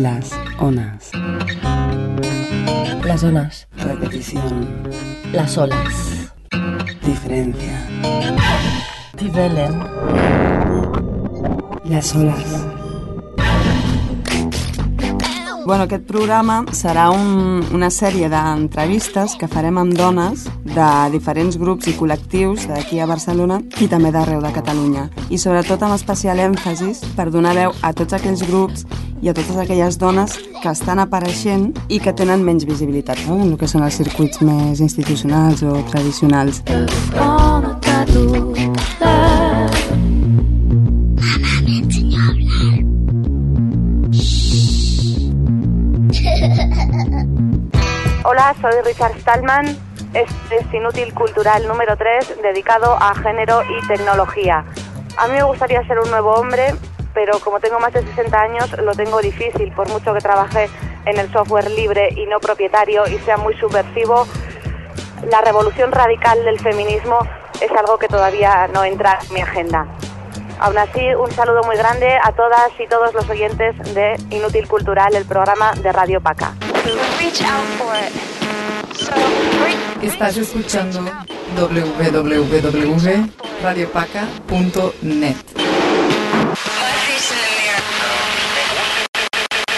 Las onas. Las onas. Repetición. Las olas. Diferencia. Divelen. Las olas. Bueno, aquest programa serà un, una sèrie d'entrevistes que farem amb dones de diferents grups i col·lectius d'aquí a Barcelona i també d'arreu de Catalunya. I sobretot amb especial èmfasis per donar veu a tots aquells grups i a totes aquelles dones que estan apareixent i que tenen menys visibilitat no? en el que són els circuits més institucionals o tradicionals. Hola, soy Richard Stallman. Este es Inútil Cultural número 3, dedicado a género y tecnología. A mí me gustaría ser un nuevo hombre, pero como tengo más de 60 años, lo tengo difícil, por mucho que trabaje en el software libre y no propietario y sea muy subversivo. La revolución radical del feminismo es algo que todavía no entra en mi agenda. Aún así, un saludo muy grande a todas y todos los oyentes de Inútil Cultural, el programa de Radio Paca. Estás escuchando www.radiopaca.net.